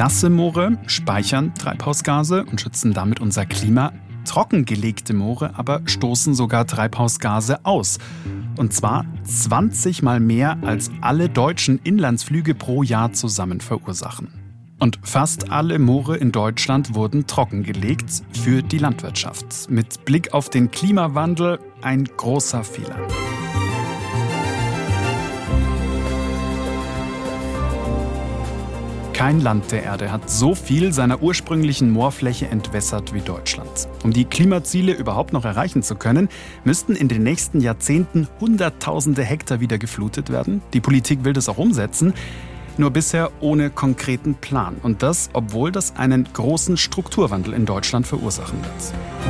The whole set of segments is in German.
Nasse Moore speichern Treibhausgase und schützen damit unser Klima. Trockengelegte Moore aber stoßen sogar Treibhausgase aus. Und zwar 20 mal mehr als alle deutschen Inlandsflüge pro Jahr zusammen verursachen. Und fast alle Moore in Deutschland wurden trockengelegt für die Landwirtschaft. Mit Blick auf den Klimawandel ein großer Fehler. Kein Land der Erde hat so viel seiner ursprünglichen Moorfläche entwässert wie Deutschland. Um die Klimaziele überhaupt noch erreichen zu können, müssten in den nächsten Jahrzehnten Hunderttausende Hektar wieder geflutet werden. Die Politik will das auch umsetzen, nur bisher ohne konkreten Plan. Und das, obwohl das einen großen Strukturwandel in Deutschland verursachen wird.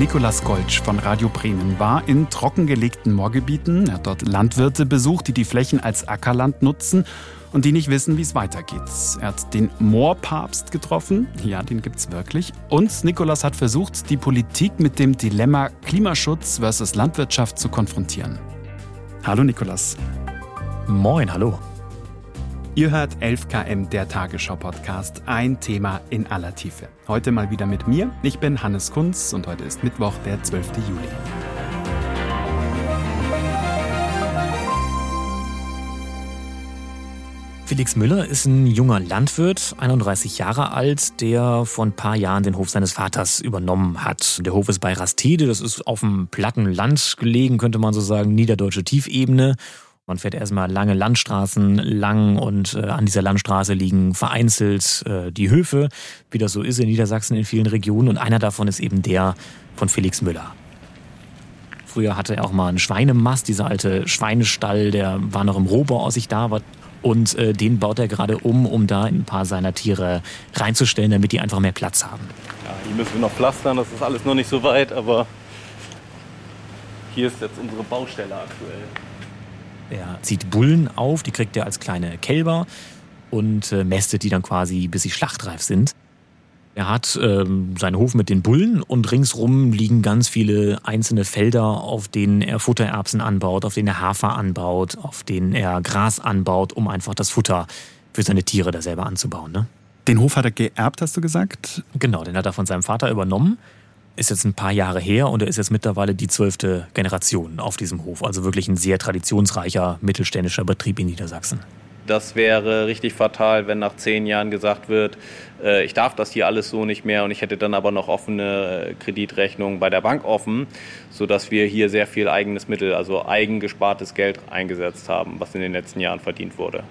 Nikolas Goltsch von Radio Bremen war in trockengelegten Moorgebieten. Er hat dort Landwirte besucht, die die Flächen als Ackerland nutzen und die nicht wissen, wie es weitergeht. Er hat den Moorpapst getroffen. Ja, den gibt's wirklich. Und Nikolas hat versucht, die Politik mit dem Dilemma Klimaschutz versus Landwirtschaft zu konfrontieren. Hallo Nikolas. Moin, hallo. Ihr hört 11KM, der Tagesschau-Podcast. Ein Thema in aller Tiefe. Heute mal wieder mit mir. Ich bin Hannes Kunz und heute ist Mittwoch, der 12. Juli. Felix Müller ist ein junger Landwirt, 31 Jahre alt, der vor ein paar Jahren den Hof seines Vaters übernommen hat. Der Hof ist bei Rastede, das ist auf dem platten Land gelegen, könnte man so sagen, niederdeutsche Tiefebene. Man fährt erstmal lange Landstraßen lang und äh, an dieser Landstraße liegen vereinzelt äh, die Höfe, wie das so ist in Niedersachsen in vielen Regionen. Und einer davon ist eben der von Felix Müller. Früher hatte er auch mal einen Schweinemast, dieser alte Schweinestall, der war noch im Rohbau aus sich da. War, und äh, den baut er gerade um, um da ein paar seiner Tiere reinzustellen, damit die einfach mehr Platz haben. Ja, hier müssen wir noch pflastern, das ist alles noch nicht so weit, aber hier ist jetzt unsere Baustelle aktuell. Er zieht Bullen auf, die kriegt er als kleine Kälber und äh, mästet die dann quasi, bis sie schlachtreif sind. Er hat ähm, seinen Hof mit den Bullen und ringsrum liegen ganz viele einzelne Felder, auf denen er Futtererbsen anbaut, auf denen er Hafer anbaut, auf denen er Gras anbaut, um einfach das Futter für seine Tiere da selber anzubauen. Ne? Den Hof hat er geerbt, hast du gesagt? Genau, den hat er von seinem Vater übernommen ist jetzt ein paar Jahre her und er ist jetzt mittlerweile die zwölfte Generation auf diesem Hof. Also wirklich ein sehr traditionsreicher mittelständischer Betrieb in Niedersachsen. Das wäre richtig fatal, wenn nach zehn Jahren gesagt wird, äh, ich darf das hier alles so nicht mehr und ich hätte dann aber noch offene äh, Kreditrechnungen bei der Bank offen, sodass wir hier sehr viel eigenes Mittel, also eigengespartes Geld eingesetzt haben, was in den letzten Jahren verdient wurde.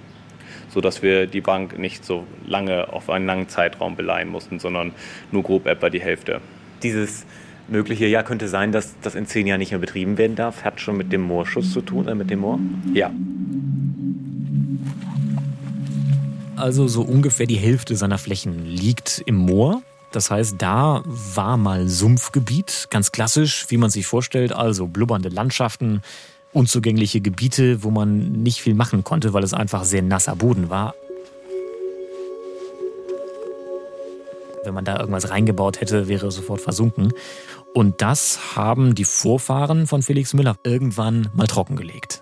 Sodass wir die Bank nicht so lange auf einen langen Zeitraum beleihen mussten, sondern nur grob etwa die Hälfte dieses mögliche Jahr könnte sein, dass das in zehn Jahren nicht mehr betrieben werden darf, hat schon mit dem Moorschutz zu tun, äh, mit dem Moor? Ja. Also so ungefähr die Hälfte seiner Flächen liegt im Moor. Das heißt, da war mal Sumpfgebiet, ganz klassisch, wie man sich vorstellt, also blubbernde Landschaften, unzugängliche Gebiete, wo man nicht viel machen konnte, weil es einfach sehr nasser Boden war. Wenn man da irgendwas reingebaut hätte, wäre es sofort versunken. Und das haben die Vorfahren von Felix Müller irgendwann mal trockengelegt.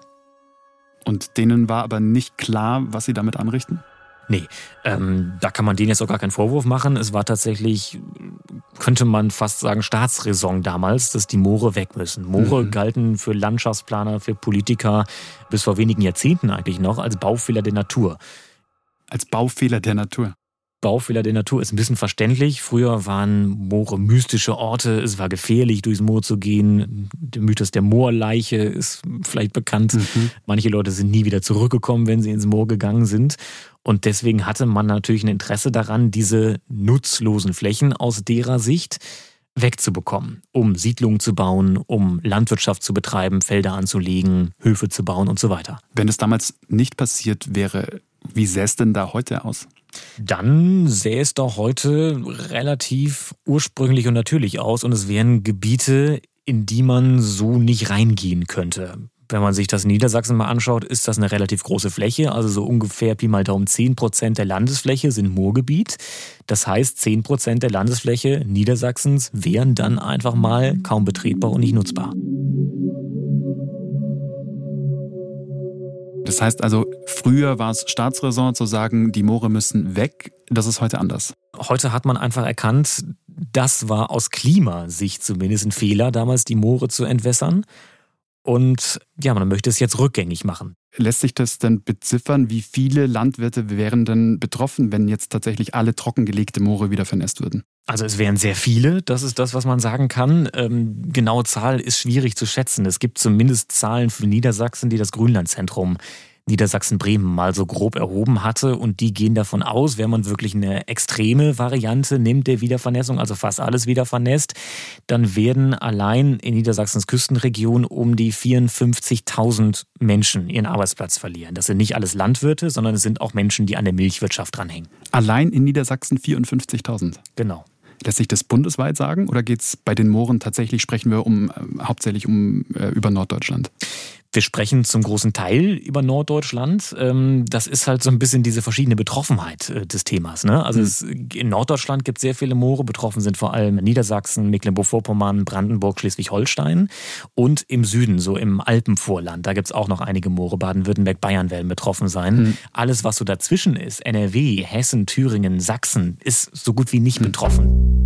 Und denen war aber nicht klar, was sie damit anrichten? Nee, ähm, da kann man denen jetzt auch gar keinen Vorwurf machen. Es war tatsächlich, könnte man fast sagen, Staatsräson damals, dass die Moore weg müssen. Moore mhm. galten für Landschaftsplaner, für Politiker bis vor wenigen Jahrzehnten eigentlich noch als Baufehler der Natur. Als Baufehler der Natur? Baufehler der Natur ist ein bisschen verständlich. Früher waren Moore mystische Orte. Es war gefährlich, durchs Moor zu gehen. Der Mythos der Moorleiche ist vielleicht bekannt. Mhm. Manche Leute sind nie wieder zurückgekommen, wenn sie ins Moor gegangen sind. Und deswegen hatte man natürlich ein Interesse daran, diese nutzlosen Flächen aus derer Sicht wegzubekommen, um Siedlungen zu bauen, um Landwirtschaft zu betreiben, Felder anzulegen, Höfe zu bauen und so weiter. Wenn es damals nicht passiert wäre, wie sähe es denn da heute aus? Dann sähe es doch heute relativ ursprünglich und natürlich aus und es wären Gebiete, in die man so nicht reingehen könnte. Wenn man sich das Niedersachsen mal anschaut, ist das eine relativ große Fläche, also so ungefähr Pi mal Daumen 10 Prozent der Landesfläche sind Moorgebiet. Das heißt, 10 Prozent der Landesfläche Niedersachsens wären dann einfach mal kaum betretbar und nicht nutzbar. Das heißt also, früher war es Staatsräson zu sagen, die Moore müssen weg. Das ist heute anders. Heute hat man einfach erkannt, das war aus Klimasicht zumindest ein Fehler, damals die Moore zu entwässern. Und ja, man möchte es jetzt rückgängig machen. Lässt sich das denn beziffern? Wie viele Landwirte wären denn betroffen, wenn jetzt tatsächlich alle trockengelegte Moore wieder vernässt würden? Also es wären sehr viele, das ist das, was man sagen kann. Ähm, genaue Zahl ist schwierig zu schätzen. Es gibt zumindest Zahlen für Niedersachsen, die das Grünlandzentrum Niedersachsen-Bremen mal so grob erhoben hatte. Und die gehen davon aus, wenn man wirklich eine extreme Variante nimmt der Wiedervernässung, also fast alles wieder vernässt, dann werden allein in Niedersachsens Küstenregion um die 54.000 Menschen ihren Arbeitsplatz verlieren. Das sind nicht alles Landwirte, sondern es sind auch Menschen, die an der Milchwirtschaft dranhängen. Allein in Niedersachsen 54.000? Genau. Lässt sich das bundesweit sagen oder geht es bei den Mooren tatsächlich, sprechen wir um, äh, hauptsächlich um, äh, über Norddeutschland? Wir sprechen zum großen Teil über Norddeutschland. Ähm, das ist halt so ein bisschen diese verschiedene Betroffenheit äh, des Themas. Ne? Also es, in Norddeutschland gibt es sehr viele Moore. Betroffen sind vor allem Niedersachsen, Mecklenburg-Vorpommern, Brandenburg, Schleswig-Holstein und im Süden, so im Alpenvorland. Da gibt es auch noch einige Moore. Baden-Württemberg, Bayern werden betroffen sein. Mhm. Alles, was so dazwischen ist, NRW, Hessen, Thüringen, Sachsen, ist so gut wie nicht mhm. betroffen.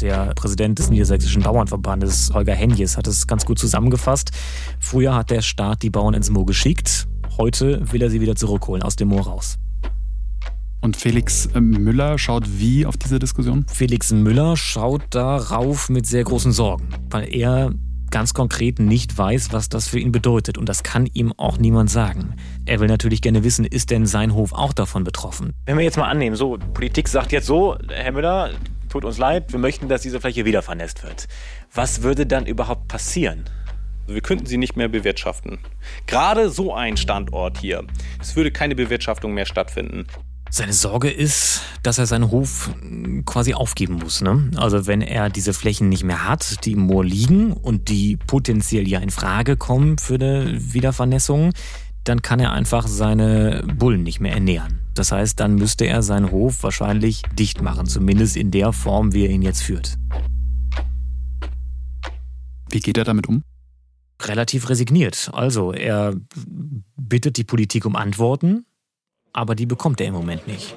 Der Präsident des Niedersächsischen Bauernverbandes, Holger Henjes, hat es ganz gut zusammengefasst. Früher hat der Staat die Bauern ins Moor geschickt. Heute will er sie wieder zurückholen, aus dem Moor raus. Und Felix äh, Müller schaut wie auf diese Diskussion? Felix Müller schaut darauf mit sehr großen Sorgen, weil er ganz konkret nicht weiß, was das für ihn bedeutet. Und das kann ihm auch niemand sagen. Er will natürlich gerne wissen, ist denn sein Hof auch davon betroffen? Wenn wir jetzt mal annehmen, so, Politik sagt jetzt so, Herr Müller, tut uns leid, wir möchten, dass diese Fläche wieder vernässt wird. Was würde dann überhaupt passieren? Wir könnten sie nicht mehr bewirtschaften. Gerade so ein Standort hier. Es würde keine Bewirtschaftung mehr stattfinden. Seine Sorge ist, dass er seinen Hof quasi aufgeben muss. Ne? Also wenn er diese Flächen nicht mehr hat, die im Moor liegen und die potenziell ja in Frage kommen für eine Wiedervernässung, dann kann er einfach seine Bullen nicht mehr ernähren. Das heißt, dann müsste er seinen Hof wahrscheinlich dicht machen, zumindest in der Form, wie er ihn jetzt führt. Wie geht er damit um? Relativ resigniert. Also er bittet die Politik um Antworten, aber die bekommt er im Moment nicht.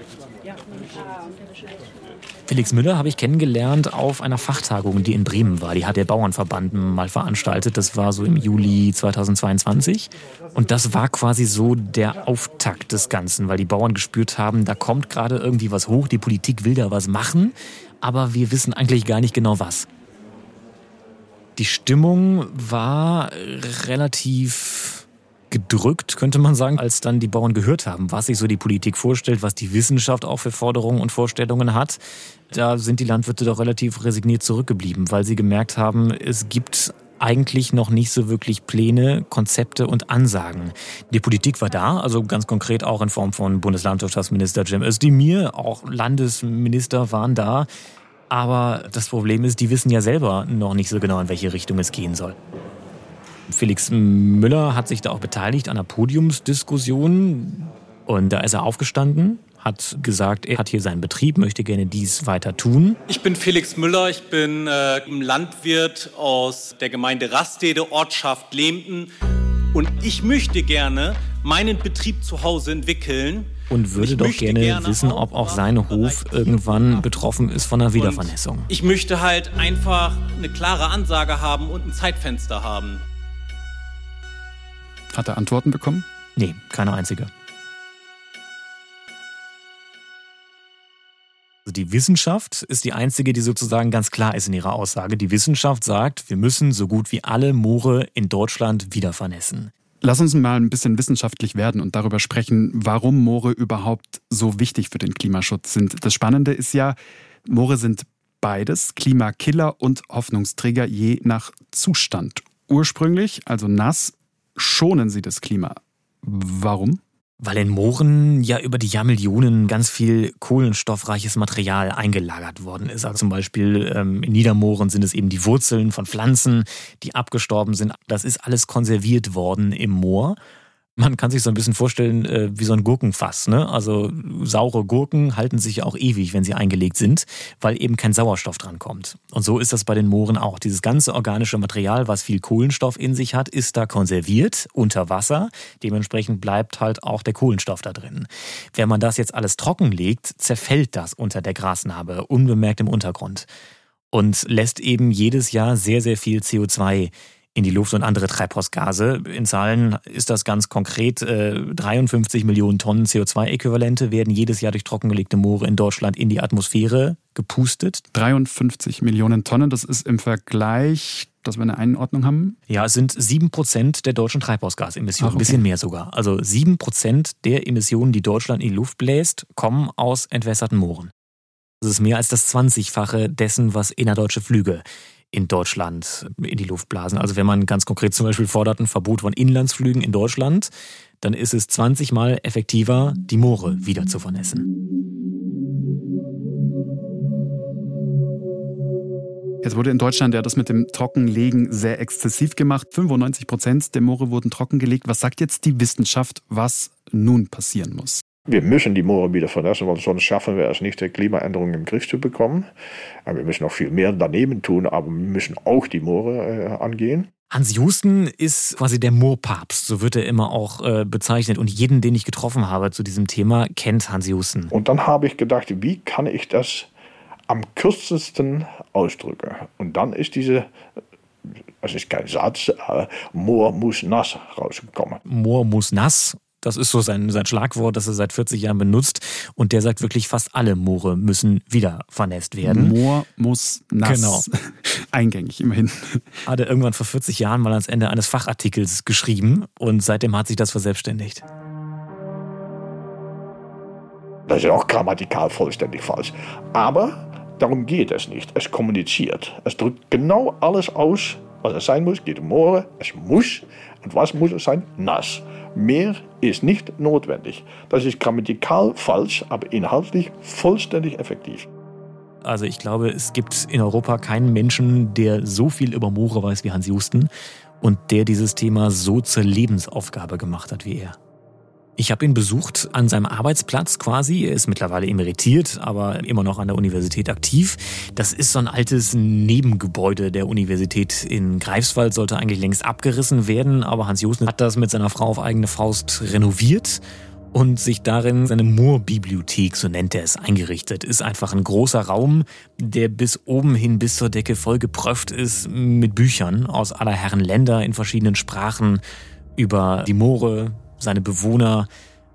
Felix Müller habe ich kennengelernt auf einer Fachtagung, die in Bremen war. Die hat der Bauernverband mal veranstaltet. Das war so im Juli 2022. Und das war quasi so der Auftakt des Ganzen, weil die Bauern gespürt haben, da kommt gerade irgendwie was hoch, die Politik will da was machen, aber wir wissen eigentlich gar nicht genau was. Die Stimmung war relativ gedrückt, könnte man sagen, als dann die Bauern gehört haben, was sich so die Politik vorstellt, was die Wissenschaft auch für Forderungen und Vorstellungen hat. Da sind die Landwirte doch relativ resigniert zurückgeblieben, weil sie gemerkt haben, es gibt eigentlich noch nicht so wirklich Pläne, Konzepte und Ansagen. Die Politik war da, also ganz konkret auch in Form von Bundeslandwirtschaftsminister Jim Özdemir, auch Landesminister waren da. Aber das Problem ist, die wissen ja selber noch nicht so genau, in welche Richtung es gehen soll. Felix Müller hat sich da auch beteiligt an einer Podiumsdiskussion und da ist er aufgestanden hat gesagt, er hat hier seinen Betrieb, möchte gerne dies weiter tun. Ich bin Felix Müller, ich bin äh, Landwirt aus der Gemeinde Rastede, Ortschaft Lehmten und ich möchte gerne meinen Betrieb zu Hause entwickeln. Und würde und doch gerne, gerne, wissen, ob auch sein Hof irgendwann betroffen ist von einer Wiedervernässung. ich möchte halt einfach eine klare Ansage haben und ein Zeitfenster haben. Hat er Antworten bekommen? Nee, keine einzige. Also die Wissenschaft ist die einzige, die sozusagen ganz klar ist in ihrer Aussage. Die Wissenschaft sagt, wir müssen so gut wie alle Moore in Deutschland wieder vernässen. Lass uns mal ein bisschen wissenschaftlich werden und darüber sprechen, warum Moore überhaupt so wichtig für den Klimaschutz sind. Das Spannende ist ja, Moore sind beides, Klimakiller und Hoffnungsträger je nach Zustand. Ursprünglich, also nass, schonen sie das Klima. Warum? Weil in Mooren ja über die Jahrmillionen ganz viel kohlenstoffreiches Material eingelagert worden ist. Also zum Beispiel ähm, in Niedermooren sind es eben die Wurzeln von Pflanzen, die abgestorben sind. Das ist alles konserviert worden im Moor. Man kann sich so ein bisschen vorstellen äh, wie so ein Gurkenfass. Ne? Also saure Gurken halten sich auch ewig, wenn sie eingelegt sind, weil eben kein Sauerstoff dran kommt. Und so ist das bei den Mooren auch. Dieses ganze organische Material, was viel Kohlenstoff in sich hat, ist da konserviert unter Wasser. Dementsprechend bleibt halt auch der Kohlenstoff da drin. Wenn man das jetzt alles trockenlegt, zerfällt das unter der Grasnarbe, unbemerkt im Untergrund. Und lässt eben jedes Jahr sehr, sehr viel CO2 in die Luft und andere Treibhausgase. In Zahlen ist das ganz konkret. Äh, 53 Millionen Tonnen CO2-Äquivalente werden jedes Jahr durch trockengelegte Moore in Deutschland in die Atmosphäre gepustet. 53 Millionen Tonnen, das ist im Vergleich dass wir eine Einordnung haben? Ja, es sind sieben Prozent der deutschen Treibhausgasemissionen, Ach, okay. ein bisschen mehr sogar. Also sieben Prozent der Emissionen, die Deutschland in die Luft bläst, kommen aus entwässerten Mooren. Das ist mehr als das 20-fache dessen, was innerdeutsche Flüge in Deutschland in die Luft blasen. Also wenn man ganz konkret zum Beispiel fordert ein Verbot von Inlandsflügen in Deutschland, dann ist es 20 Mal effektiver, die Moore wieder zu vernässen. Jetzt wurde in Deutschland ja das mit dem Trockenlegen sehr exzessiv gemacht. 95 Prozent der Moore wurden trockengelegt. Was sagt jetzt die Wissenschaft, was nun passieren muss? Wir müssen die Moore wieder verlassen, weil sonst schaffen wir es nicht, die Klimaänderungen im Griff zu bekommen. Wir müssen noch viel mehr daneben tun, aber wir müssen auch die Moore äh, angehen. Hans Houston ist quasi der Moorpapst, so wird er immer auch äh, bezeichnet. Und jeden, den ich getroffen habe zu diesem Thema, kennt Hans Houston. Und dann habe ich gedacht, wie kann ich das am kürzesten ausdrücken? Und dann ist diese das ist kein Satz, aber Moor muss nass rausgekommen. Moor muss nass das ist so sein, sein Schlagwort, das er seit 40 Jahren benutzt. Und der sagt wirklich, fast alle Moore müssen wieder vernässt werden. Moor muss nass. Genau. Eingängig, immerhin. Hat er irgendwann vor 40 Jahren mal ans Ende eines Fachartikels geschrieben und seitdem hat sich das verselbstständigt. Das ist auch grammatikal vollständig falsch. Aber darum geht es nicht. Es kommuniziert. Es drückt genau alles aus, was es sein muss. Es geht um Moore. Es muss. Und was muss es sein? Nass. Mehr ist nicht notwendig. Das ist grammatikal falsch, aber inhaltlich vollständig effektiv. Also ich glaube, es gibt in Europa keinen Menschen, der so viel über Moore weiß wie Hans Justen und der dieses Thema so zur Lebensaufgabe gemacht hat wie er. Ich habe ihn besucht an seinem Arbeitsplatz quasi. Er ist mittlerweile emeritiert, aber immer noch an der Universität aktiv. Das ist so ein altes Nebengebäude der Universität in Greifswald, sollte eigentlich längst abgerissen werden, aber Hans Josen hat das mit seiner Frau auf eigene Faust renoviert und sich darin seine Moorbibliothek, so nennt er es, eingerichtet. Ist einfach ein großer Raum, der bis oben hin bis zur Decke voll gepröft ist mit Büchern aus aller Herren Länder in verschiedenen Sprachen über die Moore, seine Bewohner,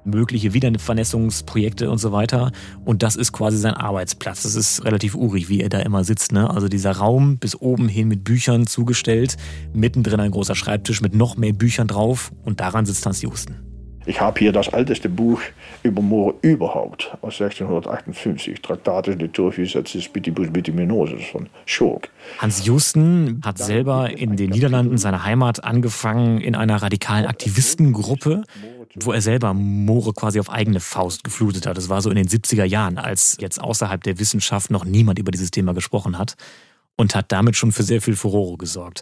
mögliche Wiedervernässungsprojekte und so weiter. Und das ist quasi sein Arbeitsplatz. Das ist relativ urig, wie er da immer sitzt. Ne? Also dieser Raum bis oben hin mit Büchern zugestellt, mittendrin ein großer Schreibtisch mit noch mehr Büchern drauf und daran sitzt Hans Justen. Ich habe hier das älteste Buch über Moore überhaupt aus 1658, Traktatus liturgicis Bitibus Bitiminosus von Schurk. Hans Justen hat selber in den Niederlanden, seiner Heimat, angefangen in einer radikalen Aktivistengruppe, wo er selber Moore quasi auf eigene Faust geflutet hat. Das war so in den 70er Jahren, als jetzt außerhalb der Wissenschaft noch niemand über dieses Thema gesprochen hat und hat damit schon für sehr viel Furore gesorgt.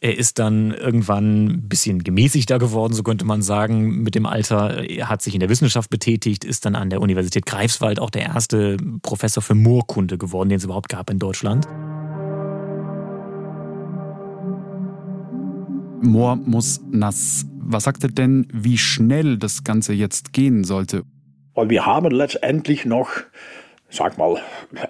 Er ist dann irgendwann ein bisschen gemäßigter geworden, so könnte man sagen, mit dem Alter. Er hat sich in der Wissenschaft betätigt, ist dann an der Universität Greifswald auch der erste Professor für Moorkunde geworden, den es überhaupt gab in Deutschland. Moor muss nass. Was sagt er denn, wie schnell das Ganze jetzt gehen sollte? Und wir haben letztendlich noch sag mal,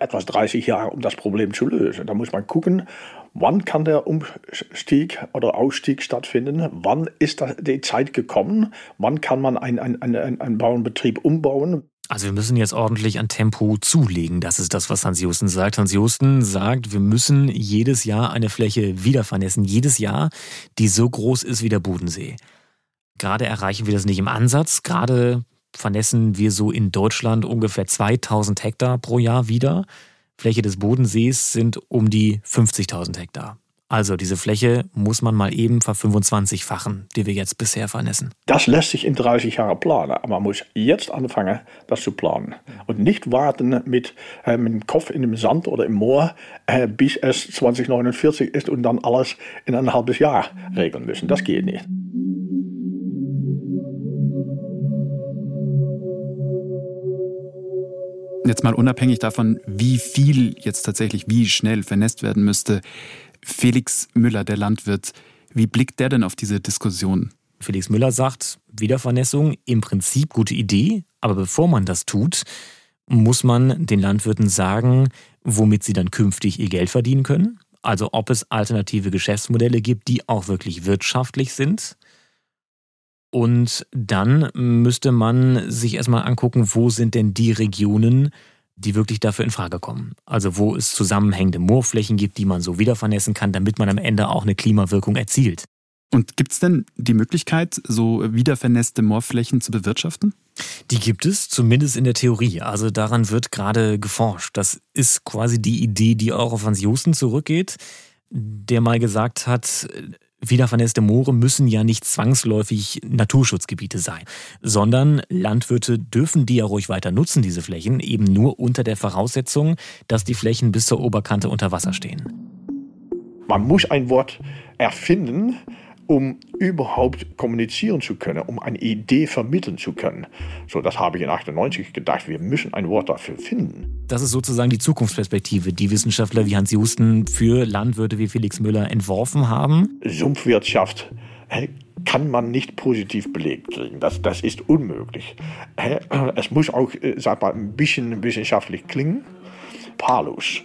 etwas 30 Jahre, um das Problem zu lösen. Da muss man gucken, wann kann der Umstieg oder Ausstieg stattfinden, wann ist die Zeit gekommen, wann kann man einen ein, ein, ein Bauernbetrieb umbauen. Also wir müssen jetzt ordentlich an Tempo zulegen. Das ist das, was Hans Josten sagt. Hans Josten sagt, wir müssen jedes Jahr eine Fläche wieder vernässen. Jedes Jahr, die so groß ist wie der Bodensee. Gerade erreichen wir das nicht im Ansatz. Gerade vernässen wir so in Deutschland ungefähr 2000 Hektar pro Jahr wieder. Fläche des Bodensees sind um die 50.000 Hektar. Also diese Fläche muss man mal eben ver 25-fachen, die wir jetzt bisher vernässen. Das lässt sich in 30 Jahren planen, aber man muss jetzt anfangen, das zu planen. Und nicht warten mit, äh, mit dem Kopf in dem Sand oder im Moor, äh, bis es 2049 ist und dann alles in ein halbes Jahr regeln müssen. Das geht nicht. Jetzt mal unabhängig davon, wie viel jetzt tatsächlich wie schnell vernässt werden müsste. Felix Müller, der Landwirt, wie blickt der denn auf diese Diskussion? Felix Müller sagt, Wiedervernässung im Prinzip gute Idee, aber bevor man das tut, muss man den Landwirten sagen, womit sie dann künftig ihr Geld verdienen können. Also ob es alternative Geschäftsmodelle gibt, die auch wirklich wirtschaftlich sind. Und dann müsste man sich erstmal angucken, wo sind denn die Regionen, die wirklich dafür in Frage kommen. Also wo es zusammenhängende Moorflächen gibt, die man so wieder vernässen kann, damit man am Ende auch eine Klimawirkung erzielt. Und gibt es denn die Möglichkeit, so wiedervernässte Moorflächen zu bewirtschaften? Die gibt es, zumindest in der Theorie. Also daran wird gerade geforscht. Das ist quasi die Idee, die auch auf Hans Josten zurückgeht, der mal gesagt hat, Wiedervernässte Moore müssen ja nicht zwangsläufig Naturschutzgebiete sein, sondern Landwirte dürfen die ja ruhig weiter nutzen, diese Flächen, eben nur unter der Voraussetzung, dass die Flächen bis zur Oberkante unter Wasser stehen. Man muss ein Wort erfinden, um überhaupt kommunizieren zu können, um eine Idee vermitteln zu können. So, das habe ich in 98 gedacht, wir müssen ein Wort dafür finden. Das ist sozusagen die Zukunftsperspektive, die Wissenschaftler wie Hans Justen für Landwirte wie Felix Müller entworfen haben. Sumpfwirtschaft kann man nicht positiv belegt kriegen. Das, das ist unmöglich. Es muss auch äh, sag mal, ein bisschen wissenschaftlich klingen. Palus.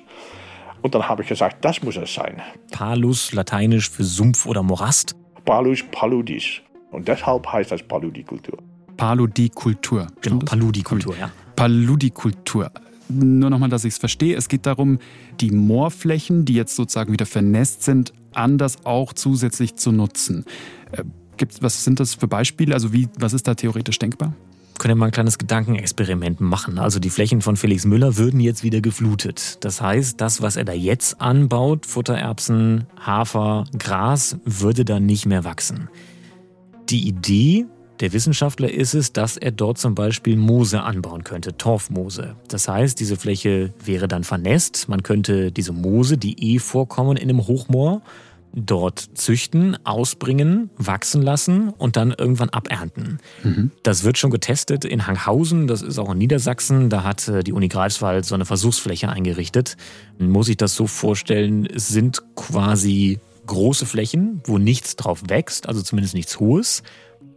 Und dann habe ich gesagt, das muss es sein. Palus, lateinisch für Sumpf oder Morast. Palus paludis. Und deshalb heißt das Paludikultur. Paludikultur. Genau, Paludikultur, ja. Paludikultur. Nur nochmal, dass ich es verstehe. Es geht darum, die Moorflächen, die jetzt sozusagen wieder vernässt sind, anders auch zusätzlich zu nutzen. Äh, Gibt, was sind das für Beispiele? Also wie, was ist da theoretisch denkbar? Können wir mal ein kleines Gedankenexperiment machen. Also die Flächen von Felix Müller würden jetzt wieder geflutet. Das heißt, das, was er da jetzt anbaut, Futtererbsen, Hafer, Gras, würde dann nicht mehr wachsen. Die Idee der Wissenschaftler ist es, dass er dort zum Beispiel Moose anbauen könnte, Torfmoose. Das heißt, diese Fläche wäre dann vernässt. Man könnte diese Moose, die eh vorkommen in einem Hochmoor, dort züchten, ausbringen, wachsen lassen und dann irgendwann abernten. Mhm. Das wird schon getestet in Hanghausen, das ist auch in Niedersachsen. Da hat äh, die Uni Greifswald so eine Versuchsfläche eingerichtet. Muss sich das so vorstellen, es sind quasi große Flächen, wo nichts drauf wächst, also zumindest nichts Hohes,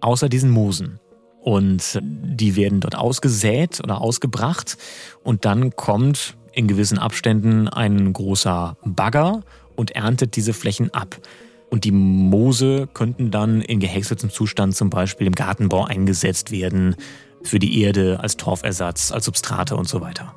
außer diesen Moosen. Und die werden dort ausgesät oder ausgebracht und dann kommt in gewissen Abständen ein großer Bagger und erntet diese Flächen ab. Und die Moose könnten dann in gehäckseltem Zustand zum Beispiel im Gartenbau eingesetzt werden, für die Erde, als Torfersatz, als Substrate und so weiter.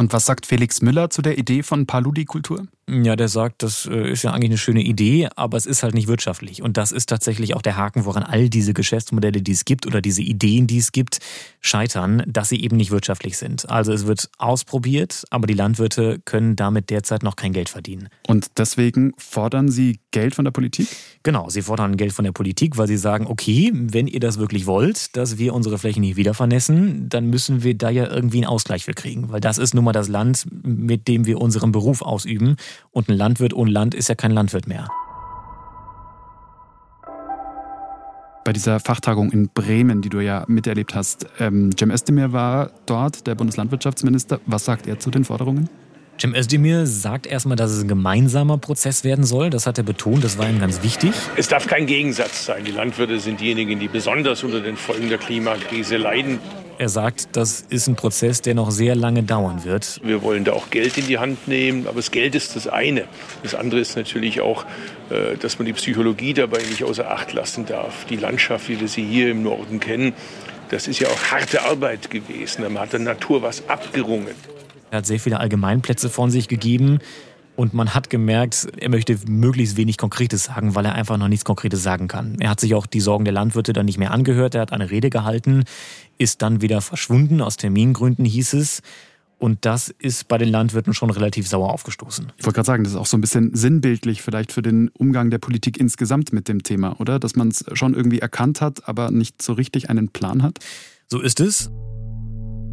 Und was sagt Felix Müller zu der Idee von Paludikultur? Ja, der sagt, das äh, ist ja eigentlich eine schöne Idee, aber es ist halt nicht wirtschaftlich. Und das ist tatsächlich auch der Haken, woran all diese Geschäftsmodelle, die es gibt oder diese Ideen, die es gibt, scheitern, dass sie eben nicht wirtschaftlich sind. Also es wird ausprobiert, aber die Landwirte können damit derzeit noch kein Geld verdienen. Und deswegen fordern sie Geld von der Politik? Genau, sie fordern Geld von der Politik, weil sie sagen, okay, wenn ihr das wirklich wollt, dass wir unsere Flächen nicht wieder vernässen, dann müssen wir da ja irgendwie einen Ausgleich für kriegen. Weil das ist nun mal das Land, mit dem wir unseren Beruf ausüben. Und ein Landwirt ohne Land ist ja kein Landwirt mehr. Bei dieser Fachtagung in Bremen, die du ja miterlebt hast, ähm, Cem Özdemir war dort, der Bundeslandwirtschaftsminister. Was sagt er zu den Forderungen? Cem Özdemir sagt erstmal, dass es ein gemeinsamer Prozess werden soll. Das hat er betont, das war ihm ganz wichtig. Es darf kein Gegensatz sein. Die Landwirte sind diejenigen, die besonders unter den Folgen der Klimakrise leiden. Er sagt, das ist ein Prozess, der noch sehr lange dauern wird. Wir wollen da auch Geld in die Hand nehmen, aber das Geld ist das eine. Das andere ist natürlich auch, äh, dass man die Psychologie dabei nicht außer Acht lassen darf. Die Landschaft, wie wir sie hier im Norden kennen, das ist ja auch harte Arbeit gewesen. Man hat der Natur was abgerungen. Er hat sehr viele Allgemeinplätze von sich gegeben. Und man hat gemerkt, er möchte möglichst wenig Konkretes sagen, weil er einfach noch nichts Konkretes sagen kann. Er hat sich auch die Sorgen der Landwirte dann nicht mehr angehört. Er hat eine Rede gehalten, ist dann wieder verschwunden. Aus Termingründen hieß es. Und das ist bei den Landwirten schon relativ sauer aufgestoßen. Ich wollte gerade sagen, das ist auch so ein bisschen sinnbildlich vielleicht für den Umgang der Politik insgesamt mit dem Thema, oder? Dass man es schon irgendwie erkannt hat, aber nicht so richtig einen Plan hat. So ist es.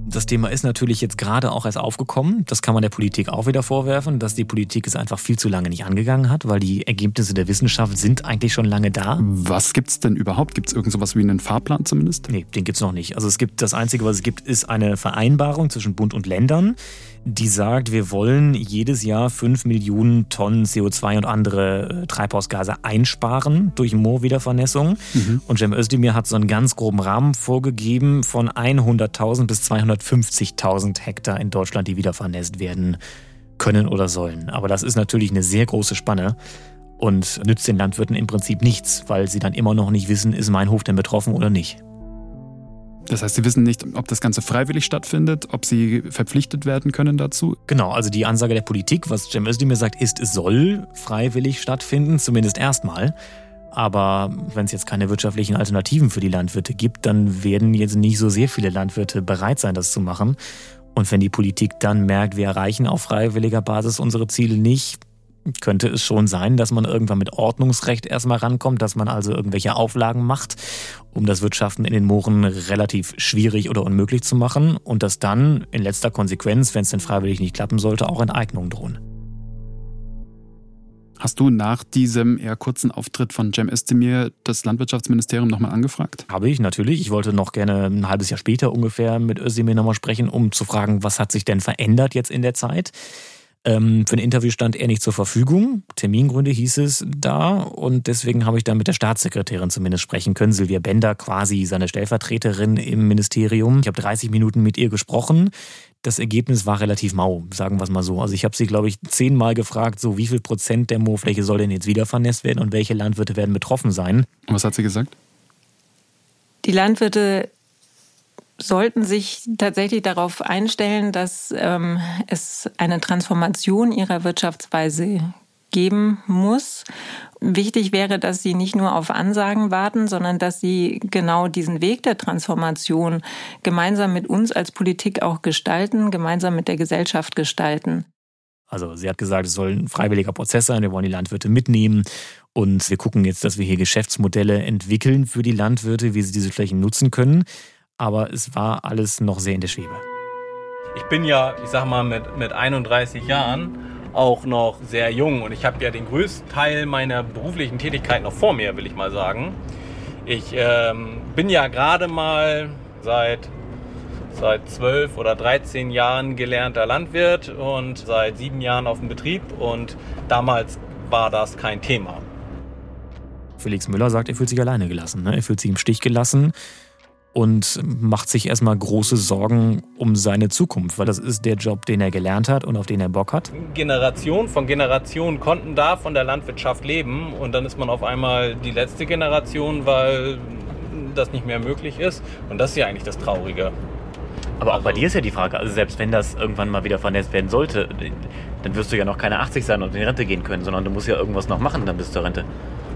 Das Thema ist natürlich jetzt gerade auch erst aufgekommen. Das kann man der Politik auch wieder vorwerfen, dass die Politik es einfach viel zu lange nicht angegangen hat, weil die Ergebnisse der Wissenschaft sind eigentlich schon lange da. Was gibt es denn überhaupt? Gibt es irgend sowas wie einen Fahrplan zumindest? Nee, den gibt es noch nicht. Also es gibt das Einzige, was es gibt, ist eine Vereinbarung zwischen Bund und Ländern, die sagt, wir wollen jedes Jahr 5 Millionen Tonnen CO2 und andere äh, Treibhausgase einsparen durch Moorwiedervernässung. Mhm. Und Cem Özdemir hat so einen ganz groben Rahmen vorgegeben von 100.000 bis 250.000 Hektar in Deutschland, die wieder vernässt werden können oder sollen. Aber das ist natürlich eine sehr große Spanne und nützt den Landwirten im Prinzip nichts, weil sie dann immer noch nicht wissen, ist mein Hof denn betroffen oder nicht. Das heißt, Sie wissen nicht, ob das Ganze freiwillig stattfindet, ob Sie verpflichtet werden können dazu? Genau, also die Ansage der Politik, was Cem Özdemir sagt, ist, es soll freiwillig stattfinden, zumindest erstmal. Aber wenn es jetzt keine wirtschaftlichen Alternativen für die Landwirte gibt, dann werden jetzt nicht so sehr viele Landwirte bereit sein, das zu machen. Und wenn die Politik dann merkt, wir erreichen auf freiwilliger Basis unsere Ziele nicht, könnte es schon sein, dass man irgendwann mit Ordnungsrecht erstmal rankommt, dass man also irgendwelche Auflagen macht, um das Wirtschaften in den Mooren relativ schwierig oder unmöglich zu machen und dass dann in letzter Konsequenz, wenn es denn freiwillig nicht klappen sollte, auch Enteignungen drohen. Hast du nach diesem eher kurzen Auftritt von Cem Özdemir das Landwirtschaftsministerium nochmal angefragt? Habe ich, natürlich. Ich wollte noch gerne ein halbes Jahr später ungefähr mit Özdemir nochmal sprechen, um zu fragen, was hat sich denn verändert jetzt in der Zeit? Ähm, für ein Interview stand er nicht zur Verfügung. Termingründe hieß es da. Und deswegen habe ich dann mit der Staatssekretärin zumindest sprechen können. Silvia Bender, quasi seine Stellvertreterin im Ministerium. Ich habe 30 Minuten mit ihr gesprochen. Das Ergebnis war relativ mau, sagen wir es mal so. Also ich habe sie, glaube ich, zehnmal gefragt, so wie viel Prozent der Moorfläche soll denn jetzt wieder vernässt werden und welche Landwirte werden betroffen sein. Und was hat sie gesagt? Die Landwirte sollten sich tatsächlich darauf einstellen, dass ähm, es eine Transformation ihrer Wirtschaftsweise geben muss. Wichtig wäre, dass sie nicht nur auf Ansagen warten, sondern dass sie genau diesen Weg der Transformation gemeinsam mit uns als Politik auch gestalten, gemeinsam mit der Gesellschaft gestalten. Also sie hat gesagt, es soll ein freiwilliger Prozess sein, wir wollen die Landwirte mitnehmen und wir gucken jetzt, dass wir hier Geschäftsmodelle entwickeln für die Landwirte, wie sie diese Flächen nutzen können aber es war alles noch sehr in der Schwebe. Ich bin ja, ich sag mal, mit, mit 31 Jahren auch noch sehr jung und ich habe ja den größten Teil meiner beruflichen Tätigkeit noch vor mir, will ich mal sagen. Ich ähm, bin ja gerade mal seit seit 12 oder 13 Jahren gelernter Landwirt und seit sieben Jahren auf dem Betrieb und damals war das kein Thema. Felix Müller sagt, er fühlt sich alleine gelassen. Ne? Er fühlt sich im Stich gelassen und macht sich erstmal große Sorgen um seine Zukunft, weil das ist der Job, den er gelernt hat und auf den er Bock hat. Generation von Generation konnten da von der Landwirtschaft leben und dann ist man auf einmal die letzte Generation, weil das nicht mehr möglich ist und das ist ja eigentlich das Traurige. Aber auch bei dir ist ja die Frage, also selbst wenn das irgendwann mal wieder vernetzt werden sollte, dann wirst du ja noch keine 80 sein und in Rente gehen können, sondern du musst ja irgendwas noch machen dann bis zur Rente.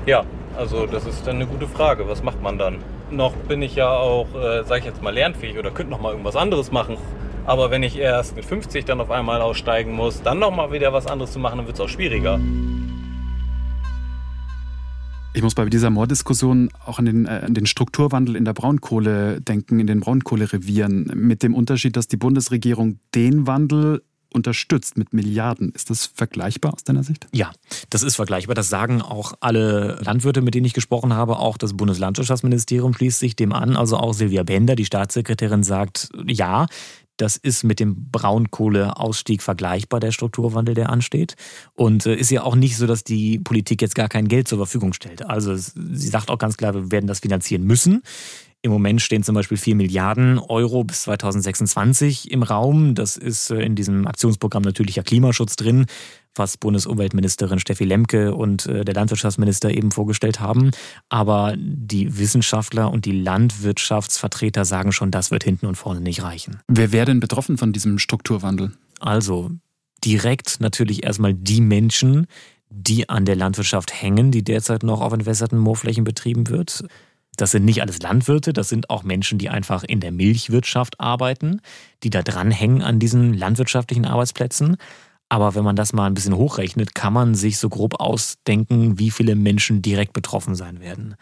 Ja, also das ist dann eine gute Frage. Was macht man dann? Noch bin ich ja auch, äh, sage ich jetzt mal, lernfähig oder könnte noch mal irgendwas anderes machen. Aber wenn ich erst mit 50 dann auf einmal aussteigen muss, dann noch mal wieder was anderes zu machen, dann wird es auch schwieriger. Ich muss bei dieser Morddiskussion auch an den, äh, an den Strukturwandel in der Braunkohle denken, in den Braunkohlerevieren, mit dem Unterschied, dass die Bundesregierung den Wandel unterstützt mit Milliarden. Ist das vergleichbar aus deiner Sicht? Ja, das ist vergleichbar. Das sagen auch alle Landwirte, mit denen ich gesprochen habe. Auch das Bundeslandwirtschaftsministerium schließt sich dem an. Also auch Silvia Bender, die Staatssekretärin, sagt, ja, das ist mit dem Braunkohleausstieg vergleichbar, der Strukturwandel, der ansteht. Und äh, ist ja auch nicht so, dass die Politik jetzt gar kein Geld zur Verfügung stellt. Also sie sagt auch ganz klar, wir werden das finanzieren müssen. Im Moment stehen zum Beispiel 4 Milliarden Euro bis 2026 im Raum. Das ist äh, in diesem Aktionsprogramm natürlicher Klimaschutz drin, was Bundesumweltministerin Steffi Lemke und äh, der Landwirtschaftsminister eben vorgestellt haben. Aber die Wissenschaftler und die Landwirtschaftsvertreter sagen schon, das wird hinten und vorne nicht reichen. Wer wäre denn betroffen von diesem Strukturwandel? Also direkt natürlich erstmal die Menschen, die an der Landwirtschaft hängen, die derzeit noch auf entwässerten Moorflächen betrieben wird. Das sind nicht alles Landwirte, das sind auch Menschen, die einfach in der Milchwirtschaft arbeiten, die da dranhängen an diesen landwirtschaftlichen Arbeitsplätzen. Aber wenn man das mal ein bisschen hochrechnet, kann man sich so grob ausdenken, wie viele Menschen direkt betroffen sein werden.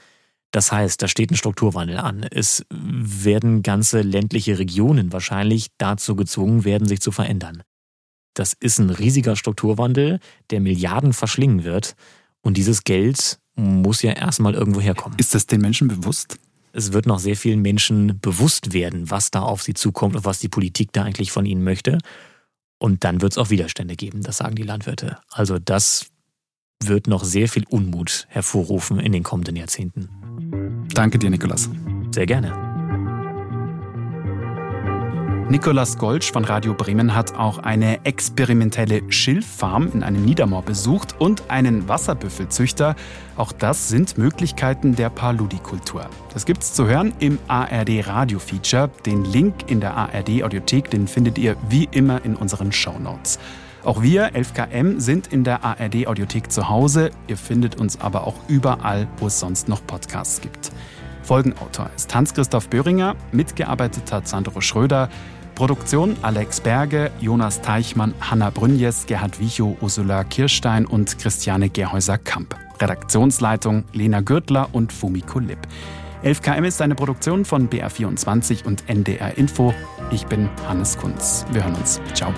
Das heißt, da steht ein Strukturwandel an. Es werden ganze ländliche Regionen wahrscheinlich dazu gezwungen werden, sich zu verändern. Das ist ein riesiger Strukturwandel, der Milliarden verschlingen wird. Und dieses Geld muss ja erstmal irgendwo herkommen. Ist das den Menschen bewusst? Es wird noch sehr vielen Menschen bewusst werden, was da auf sie zukommt und was die Politik da eigentlich von ihnen möchte. Und dann wird es auch Widerstände geben, das sagen die Landwirte. Also das wird noch sehr viel Unmut hervorrufen in den kommenden Jahrzehnten. Danke dir, Nikolas. Sehr gerne. Nikolas Golsch von Radio Bremen hat auch eine experimentelle Schilffarm in einem Niedermoor besucht und einen Wasserbüffelzüchter. Auch das sind Möglichkeiten der Paludikultur. Das gibt's zu hören im ARD Radio Feature. Den Link in der ARD Audiothek, den findet ihr wie immer in unseren Show Notes. Auch wir, 11KM, sind in der ARD Audiothek zu Hause. Ihr findet uns aber auch überall, wo es sonst noch Podcasts gibt. Folgenautor ist Hans-Christoph Böhringer, mitgearbeitet hat Sandro Schröder. Produktion Alex Berge, Jonas Teichmann, Hanna Brünjes, Gerhard Wichow, Ursula Kirstein und Christiane Gerhäuser-Kamp. Redaktionsleitung Lena Gürtler und Fumiko Lipp. 11KM ist eine Produktion von BR24 und NDR Info. Ich bin Hannes Kunz. Wir hören uns. Ciao.